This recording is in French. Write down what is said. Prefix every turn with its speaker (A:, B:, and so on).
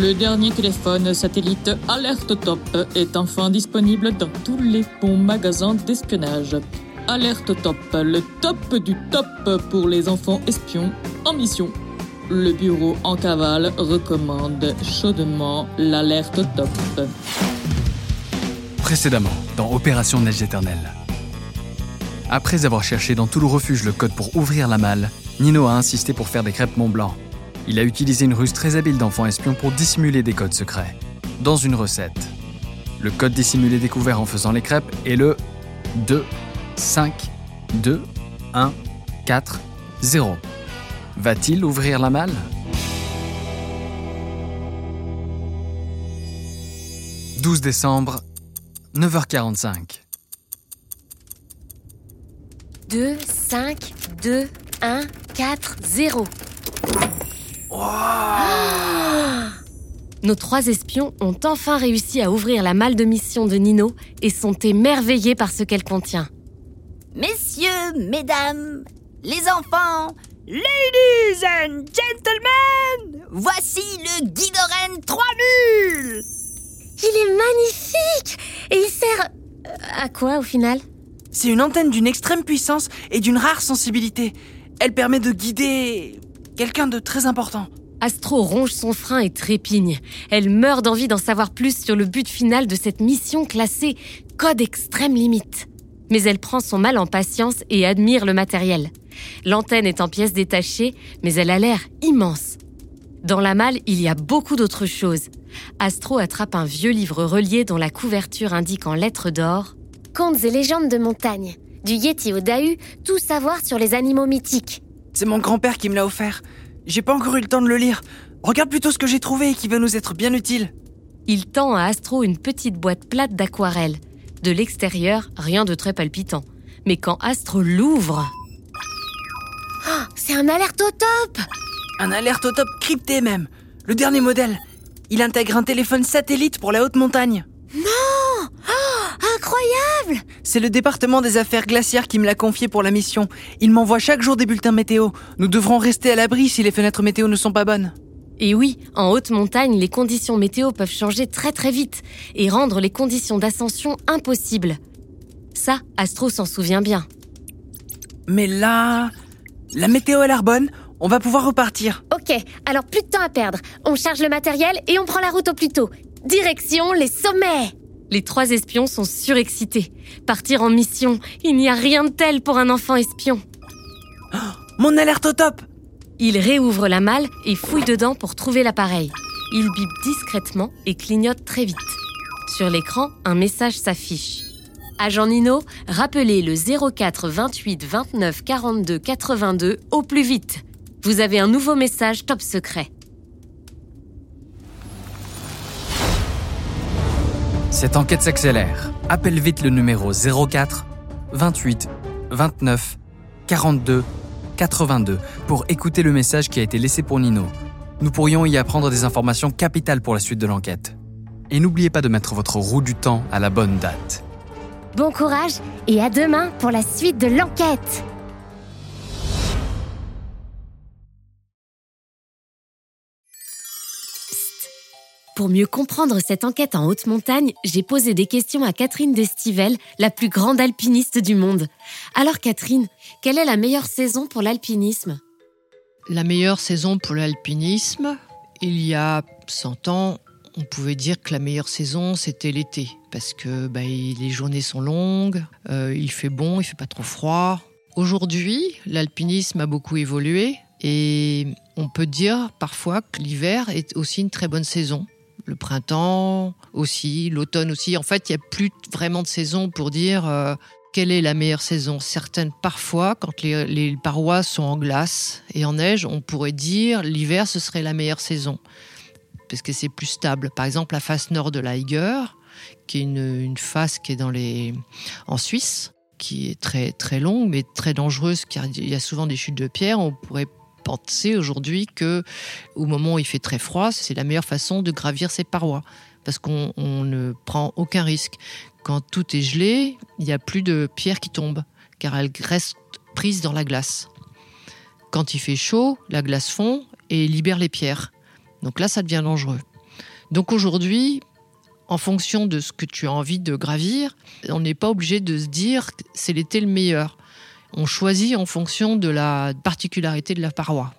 A: Le dernier téléphone satellite Alerte Top est enfin disponible dans tous les bons magasins d'espionnage. Alerte Top, le top du top pour les enfants espions en mission. Le bureau en cavale recommande chaudement l'alerte Top.
B: Précédemment, dans Opération Neige éternelle. Après avoir cherché dans tout le refuge le code pour ouvrir la malle, Nino a insisté pour faire des crêpes Mont Blanc. Il a utilisé une ruse très habile d'enfant espion pour dissimuler des codes secrets. Dans une recette. Le code dissimulé découvert en faisant les crêpes est le 2, 5, 2, 1, 4, 0. Va-t-il ouvrir la malle? 12 décembre, 9h45.
C: 2, 5, 2, 1, 4, 0. Nos trois espions ont enfin réussi à ouvrir la malle de mission de Nino et sont émerveillés par ce qu'elle contient.
D: Messieurs, mesdames, les enfants, ladies and gentlemen, voici le Guidoren 3000
C: Il est magnifique Et il sert... euh, à quoi au final?
E: C'est une antenne d'une extrême puissance et d'une rare sensibilité. Elle permet de guider quelqu'un de très important.
C: Astro ronge son frein et trépigne. Elle meurt d'envie d'en savoir plus sur le but final de cette mission classée Code extrême limite. Mais elle prend son mal en patience et admire le matériel. L'antenne est en pièces détachées, mais elle a l'air immense. Dans la malle, il y a beaucoup d'autres choses. Astro attrape un vieux livre relié dont la couverture indique en lettres d'or
F: Contes et légendes de montagne. Du Yeti au Dahu, tout savoir sur les animaux mythiques.
E: C'est mon grand-père qui me l'a offert. J'ai pas encore eu le temps de le lire. Regarde plutôt ce que j'ai trouvé et qui va nous être bien utile.
C: Il tend à Astro une petite boîte plate d'aquarelle. De l'extérieur, rien de très palpitant. Mais quand Astro l'ouvre,
F: C'est un alerte au top
E: Un alerte au top crypté même. Le dernier modèle. Il intègre un téléphone satellite pour la haute montagne.
F: Incroyable
E: C'est le département des affaires glaciaires qui me l'a confié pour la mission. Il m'envoie chaque jour des bulletins météo. Nous devrons rester à l'abri si les fenêtres météo ne sont pas bonnes.
C: Et oui, en haute montagne, les conditions météo peuvent changer très très vite et rendre les conditions d'ascension impossibles. Ça, Astro s'en souvient bien.
E: Mais là, la météo a l'air bonne. On va pouvoir repartir.
F: Ok, alors plus de temps à perdre. On charge le matériel et on prend la route au plus tôt. Direction les sommets
C: Les trois espions sont surexcités. Partir en mission, il n'y a rien de tel pour un enfant espion.
E: Mon alerte au top
C: Il réouvre la malle et fouille dedans pour trouver l'appareil. Il bip discrètement et clignote très vite. Sur l'écran, un message s'affiche. Agent Nino, rappelez le 04 28 29 42 82 au plus vite. Vous avez un nouveau message top secret.
B: Cette enquête s'accélère. Appelle vite le numéro 04 28 29 42 82 pour écouter le message qui a été laissé pour Nino. Nous pourrions y apprendre des informations capitales pour la suite de l'enquête. Et n'oubliez pas de mettre votre roue du temps à la bonne date.
F: Bon courage et à demain pour la suite de l'enquête
C: Pour mieux comprendre cette enquête en haute montagne, j'ai posé des questions à Catherine Destivelle, la plus grande alpiniste du monde. Alors Catherine, quelle est la meilleure saison pour l'alpinisme?
G: La meilleure saison pour l'alpinisme, il y a 100 ans, on pouvait dire que la meilleure saison, c'était l'été. Parce que bah, les journées sont longues, euh, il fait bon, il fait pas trop froid. Aujourd'hui, l'alpinisme a beaucoup évolué et on peut dire parfois que l'hiver est aussi une très bonne saison. Le printemps aussi, l'automne aussi. En fait, il n'y a plus vraiment de saison pour dire euh, quelle est la meilleure saison Certaines, parfois, quand les, parois sont en glace et en neige, on pourrait dire l'hiver, ce serait la meilleure saison, parce que c'est plus stable. Par exemple, la face nord de l'Aiger, qui est une, une, face qui est dans les, en Suisse, qui est très, très longue, mais très dangereuse, car il y a souvent des chutes de pierre. On pourrait penser aujourd'hui que au moment où il fait très froid, c'est la meilleure façon de gravir ces parois parce qu'on ne prend aucun risque. Quand tout est gelé, il n'y a plus de pierres qui tombent car elles restent prises dans la glace. Quand il fait chaud, la glace fond et libère les pierres. Donc là, ça devient dangereux. Donc aujourd'hui, en fonction de ce que tu as envie de gravir, on n'est pas obligé de se dire c'est l'été le meilleur on choisit en fonction de la particularité de la paroi.